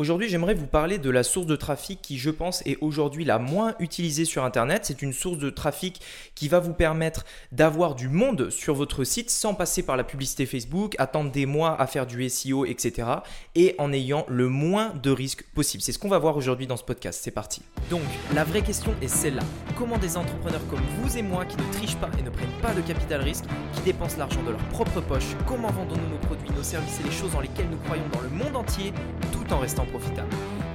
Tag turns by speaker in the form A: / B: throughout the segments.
A: Aujourd'hui, j'aimerais vous parler de la source de trafic qui, je pense, est aujourd'hui la moins utilisée sur Internet. C'est une source de trafic qui va vous permettre d'avoir du monde sur votre site sans passer par la publicité Facebook, attendre des mois à faire du SEO, etc. et en ayant le moins de risques possible. C'est ce qu'on va voir aujourd'hui dans ce podcast. C'est parti. Donc, la vraie question est celle-là. Comment des entrepreneurs comme vous et moi qui ne trichent pas et ne prennent pas de capital risque, qui dépensent l'argent de leur propre poche, comment vendons-nous nos produits, nos services et les choses dans lesquelles nous croyons dans le monde entier tout en restant profitable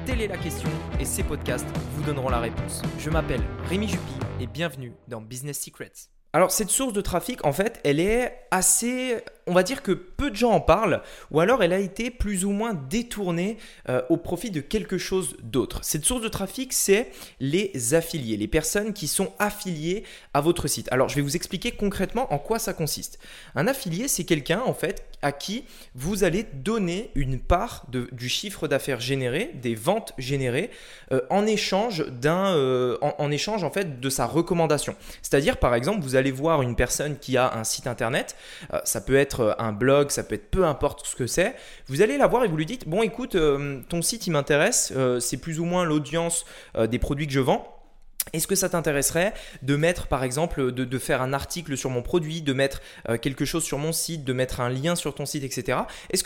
A: Telle est la question et ces podcasts vous donneront la réponse. Je m'appelle Rémi Jupy et bienvenue dans Business Secrets. Alors cette source de trafic, en fait, elle est assez on va dire que peu de gens en parlent, ou alors elle a été plus ou moins détournée euh, au profit de quelque chose d'autre. Cette source de trafic, c'est les affiliés, les personnes qui sont affiliées à votre site. Alors je vais vous expliquer concrètement en quoi ça consiste. Un affilié, c'est quelqu'un en fait à qui vous allez donner une part du chiffre d'affaires généré, des ventes générées, euh, en échange euh, en, échange en fait de sa recommandation. C'est-à-dire par exemple, vous allez voir une personne qui a un site internet, ça peut être euh, un blog, ça peut être peu importe ce que c'est. Vous allez la voir et vous lui dites, bon écoute, euh, ton site il m'intéresse, euh, c'est plus ou moins l'audience des produits que je vends. Est-ce que ça t'intéresserait de mettre, par exemple, de, faire un article sur mon produit, de mettre quelque chose sur mon site, de mettre un lien sur ton site, etc. Est-ce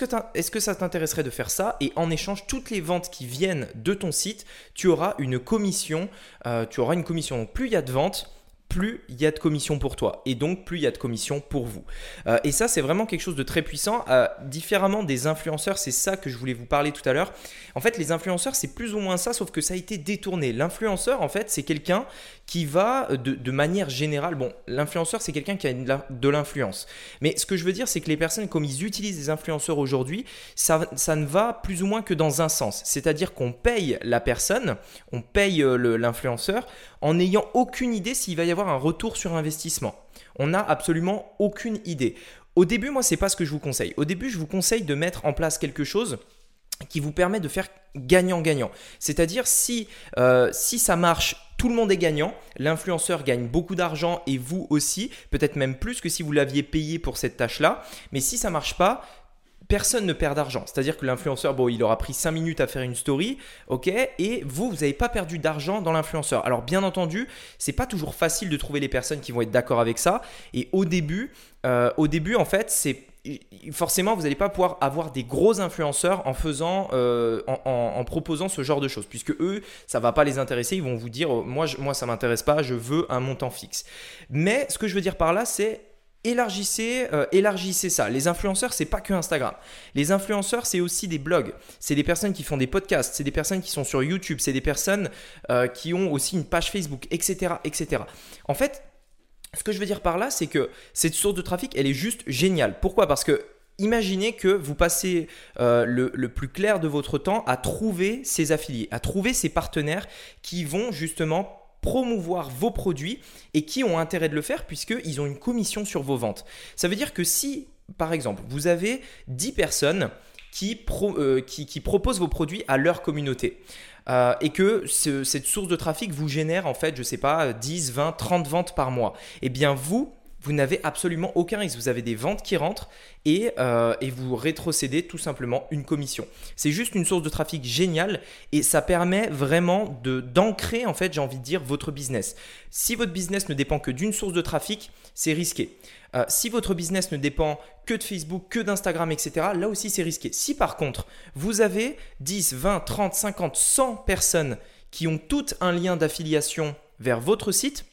A: que, ça t'intéresserait de faire ça? Et en échange, toutes les ventes qui viennent de ton site, tu auras une commission. tu auras une commission. Plus il y a de ventes, plus il y a de commissions pour toi et donc plus il y a de commissions pour vous. Euh, et ça, c'est vraiment quelque chose de très puissant. Euh, différemment des influenceurs, c'est ça que je voulais vous parler tout à l'heure. En fait, les influenceurs, c'est plus ou moins ça, sauf que ça a été détourné. L'influenceur, en fait, c'est quelqu'un qui va euh, de, manière générale, bon, l'influenceur, c'est quelqu'un qui a de l'influence. Mais ce que je veux dire, c'est que les personnes, comme ils utilisent les influenceurs aujourd'hui, ça, ça ne va plus ou moins que dans un sens. C'est-à-dire qu'on paye la personne, on paye l'influenceur en n'ayant aucune idée s'il va y avoir un retour sur investissement. On n'a absolument aucune idée. Au début, moi, c'est pas ce que je vous conseille. Au début, je vous conseille de mettre en place quelque chose qui vous permet de faire gagnant-gagnant. C'est-à-dire si, euh, ça marche, tout le monde est gagnant, l'influenceur gagne beaucoup d'argent et vous aussi, peut-être même plus que si vous l'aviez payé pour cette tâche-là. Mais si ça marche pas, personne ne perd d'argent. C'est-à-dire que l'influenceur, bon, il aura pris 5 minutes à faire une story, ok, et vous, vous n'avez pas perdu d'argent dans l'influenceur. Alors, bien entendu, c'est pas toujours facile de trouver les personnes qui vont être d'accord avec ça. Et au début, euh, au début, en fait, c'est forcément, vous n'allez pas pouvoir avoir des gros influenceurs en faisant, euh, en, proposant ce genre de choses, puisque eux, ça va pas les intéresser. Ils vont vous dire, moi, je, moi, ça m'intéresse pas, je veux un montant fixe. Mais ce que je veux dire par là, c'est Élargissez, euh, élargissez ça. Les influenceurs, c'est pas que Instagram. Les influenceurs, c'est aussi des blogs. C'est des personnes qui font des podcasts. C'est des personnes qui sont sur YouTube. C'est des personnes euh, qui ont aussi une page Facebook, etc., etc. En fait, ce que je veux dire par là, c'est que cette source de trafic, elle est juste géniale. Pourquoi? Parce que imaginez que vous passez euh, le, le, plus clair de votre temps à trouver ces affiliés, à trouver ces partenaires qui vont justement promouvoir vos produits et qui ont intérêt de le faire puisqu'ils ont une commission sur vos ventes. Ça veut dire que si, par exemple, vous avez 10 personnes qui, euh, qui, proposent vos produits à leur communauté, euh, et que cette source de trafic vous génère en fait, je sais pas, 10, 20, 30 ventes par mois, eh bien vous, vous n'avez absolument aucun risque. Vous avez des ventes qui rentrent et, euh, et vous rétrocédez tout simplement une commission. C'est juste une source de trafic géniale et ça permet vraiment d'ancrer, en fait, j'ai envie de dire, votre business. Si votre business ne dépend que d'une source de trafic, c'est risqué. Euh, si votre business ne dépend que de Facebook, que d'Instagram, etc., là aussi c'est risqué. Si par contre, vous avez 10, 20, 30, 50, 100 personnes qui ont toutes un lien d'affiliation vers votre site,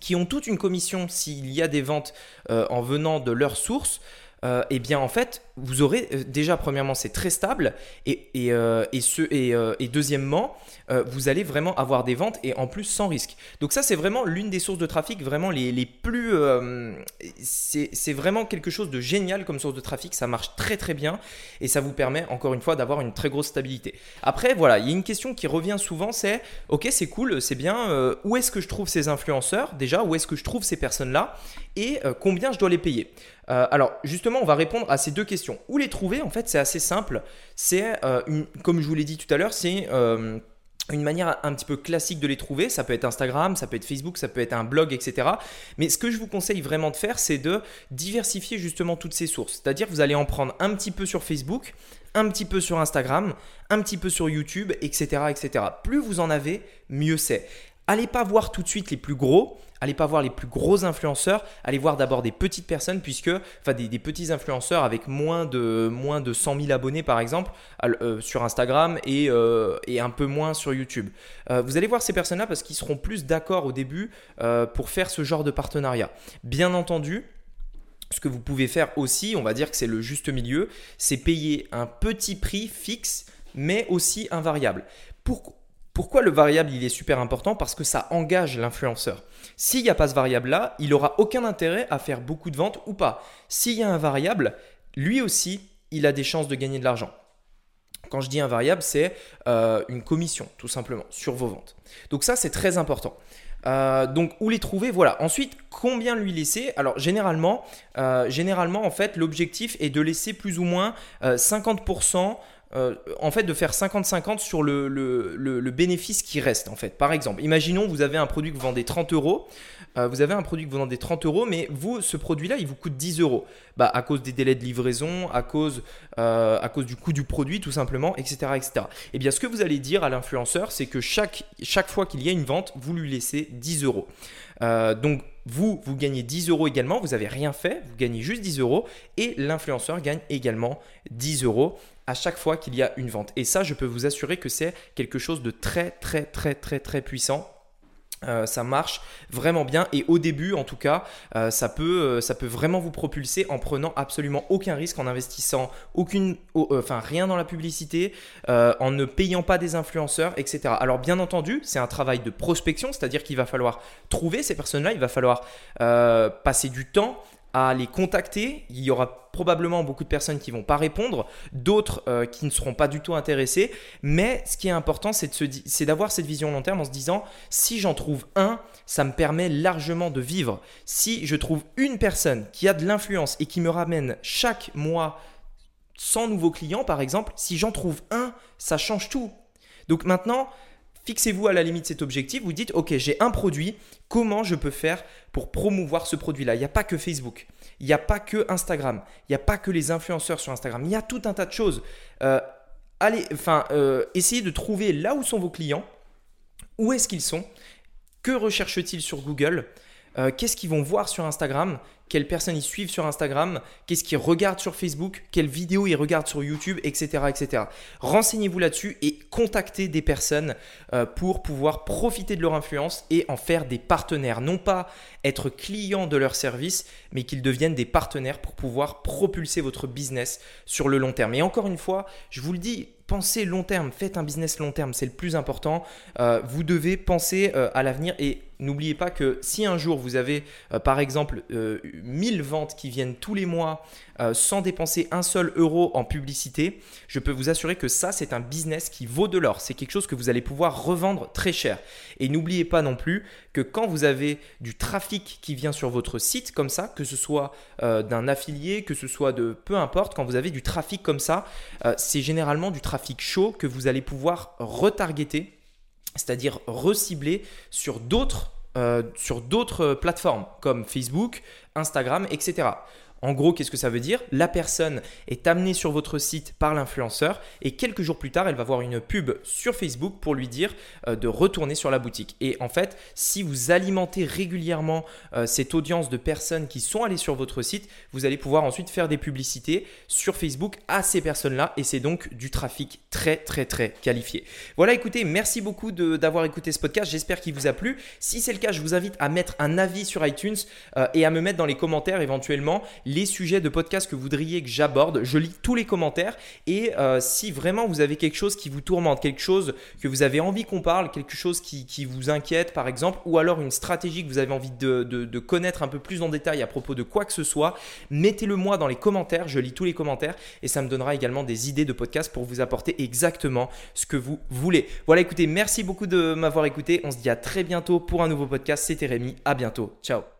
A: qui ont toute une commission s'il y a des ventes euh, en venant de leur source, euh, eh bien en fait, vous aurez euh, déjà premièrement c'est très stable et, et, et, ce, et, deuxièmement vous allez vraiment avoir des ventes et en plus sans risque. Donc ça c'est vraiment l'une des sources de trafic vraiment les, les plus c'est vraiment quelque chose de génial comme source de trafic, ça marche très très bien et ça vous permet encore une fois d'avoir une très grosse stabilité. Après voilà, il y a une question qui revient souvent c'est ok c'est cool, c'est bien, où est-ce que je trouve ces influenceurs déjà, où est-ce que je trouve ces personnes là et combien je dois les payer? Euh, alors justement, on va répondre à ces deux questions. Où les trouver En fait, c'est assez simple. C'est, euh, comme je vous l'ai dit tout à l'heure, c'est euh, une manière un petit peu classique de les trouver. Ça peut être Instagram, ça peut être Facebook, ça peut être un blog, etc. Mais ce que je vous conseille vraiment de faire, c'est de diversifier justement toutes ces sources. C'est-à-dire vous allez en prendre un petit peu sur Facebook, un petit peu sur Instagram, un petit peu sur YouTube, etc. etc. Plus vous en avez, mieux c'est. Allez pas voir tout de suite les plus gros, allez pas voir les plus gros influenceurs, allez voir d'abord des petites personnes, puisque, enfin des, petits influenceurs avec moins de, moins de 100 000 abonnés par exemple euh, sur Instagram et, euh, et, un peu moins sur YouTube. Euh, vous allez voir ces personnes-là parce qu'ils seront plus d'accord au début pour faire ce genre de partenariat. Bien entendu, ce que vous pouvez faire aussi, on va dire que c'est le juste milieu, c'est payer un petit prix fixe, mais aussi un variable. Pourquoi pourquoi le variable il est super important? Parce que ça engage l'influenceur. S'il n'y a pas ce variable-là, il n'aura aucun intérêt à faire beaucoup de ventes ou pas. S'il y a un variable, lui aussi, il a des chances de gagner de l'argent. Quand je dis un variable, c'est euh, une commission, tout simplement, sur vos ventes. Donc ça, c'est très important. Euh, donc où les trouver? Voilà. Ensuite, combien lui laisser? Alors généralement, euh, généralement en fait, l'objectif est de laisser plus ou moins 50% euh, en fait de faire 50-50 sur le, bénéfice qui reste en fait. Par exemple, imaginons vous avez un produit que vous vendez 30 euros, euh, vous avez un produit que vous vendez 30 euros, mais vous, ce produit-là, il vous coûte 10 euros. Bah, à cause des délais de livraison, à cause, euh, du coût du produit tout simplement, etc. etc. Et eh bien ce que vous allez dire à l'influenceur, c'est que chaque, chaque fois qu'il y a une vente, vous lui laissez 10 euros. donc vous, vous gagnez 10 euros également, vous n'avez rien fait, vous gagnez juste 10 euros et l'influenceur gagne également 10 euros à chaque fois qu'il y a une vente. Et ça, je peux vous assurer que c'est quelque chose de très, très, très, très, très puissant. Euh, ça marche vraiment bien et au début en tout cas euh, ça, peut, euh, ça peut vraiment vous propulser en prenant absolument aucun risque en investissant aucune, enfin rien dans la publicité en ne payant pas des influenceurs etc alors bien entendu c'est un travail de prospection c'est à dire qu'il va falloir trouver ces personnes là il va falloir passer du temps à les contacter. Il y aura probablement beaucoup de personnes qui vont pas répondre, d'autres euh, qui ne seront pas du tout intéressés. Mais ce qui est important, c'est d'avoir cette vision long terme en se disant, si j'en trouve un, ça me permet largement de vivre. Si je trouve une personne qui a de l'influence et qui me ramène chaque mois 100 nouveaux clients, par exemple, si j'en trouve un, ça change tout. Donc maintenant, Fixez-vous à la limite cet objectif, vous dites, OK, j'ai un produit, comment je peux faire pour promouvoir ce produit-là? Il n'y a pas que Facebook, il n'y a pas que Instagram, il n'y a pas que les influenceurs sur Instagram, il y a tout un tas de choses. Euh, allez, enfin, euh, essayez de trouver là où sont vos clients, où est-ce qu'ils sont, que recherchent-ils sur Google, euh, qu'est-ce qu'ils vont voir sur Instagram, quelles personnes ils suivent sur Instagram, qu'est-ce qu'ils regardent sur Facebook, quelles vidéos ils regardent sur YouTube, etc. etc. Renseignez-vous là-dessus et contactez des personnes euh, pour pouvoir profiter de leur influence et en faire des partenaires. Non pas être client de leur service, mais qu'ils deviennent des partenaires pour pouvoir propulser votre business sur le long terme. Et encore une fois, je vous le dis, pensez long terme, faites un business long terme, c'est le plus important. Euh, vous devez penser à l'avenir et n'oubliez pas que si un jour vous avez euh, par exemple 1000 ventes qui viennent tous les mois sans dépenser un seul euro en publicité, je peux vous assurer que ça c'est un business qui vaut de l'or. C'est quelque chose que vous allez pouvoir revendre très cher. Et n'oubliez pas non plus que quand vous avez du trafic qui vient sur votre site comme ça, que ce soit d'un affilié, que ce soit de peu importe, quand vous avez du trafic comme ça, c'est généralement du trafic trafic chaud que vous allez pouvoir retargeter, c'est-à-dire recibler sur d'autres euh, sur d'autres plateformes comme Facebook, Instagram, etc. En gros, qu'est-ce que ça veut dire? La personne est amenée sur votre site par l'influenceur et quelques jours plus tard, elle va voir une pub sur Facebook pour lui dire euh, de retourner sur la boutique. Et en fait, si vous alimentez régulièrement euh, cette audience de personnes qui sont allées sur votre site, vous allez pouvoir ensuite faire des publicités sur Facebook à ces personnes-là et c'est donc du trafic très très très qualifié. Voilà, écoutez, merci beaucoup d'avoir écouté ce podcast. J'espère qu'il vous a plu. Si c'est le cas, je vous invite à mettre un avis sur iTunes euh, et à me mettre dans les commentaires éventuellement les sujets de podcast que vous voudriez que j'aborde. Je lis tous les commentaires et euh, si vraiment vous avez quelque chose qui vous tourmente, quelque chose que vous avez envie qu'on parle, quelque chose qui, vous inquiète par exemple, ou alors une stratégie que vous avez envie de, connaître un peu plus en détail à propos de quoi que ce soit, mettez-le moi dans les commentaires. Je lis tous les commentaires et ça me donnera également des idées de podcast pour vous apporter exactement ce que vous voulez. Voilà, écoutez, merci beaucoup de m'avoir écouté. On se dit à très bientôt pour un nouveau podcast. C'était Rémi. À bientôt. Ciao.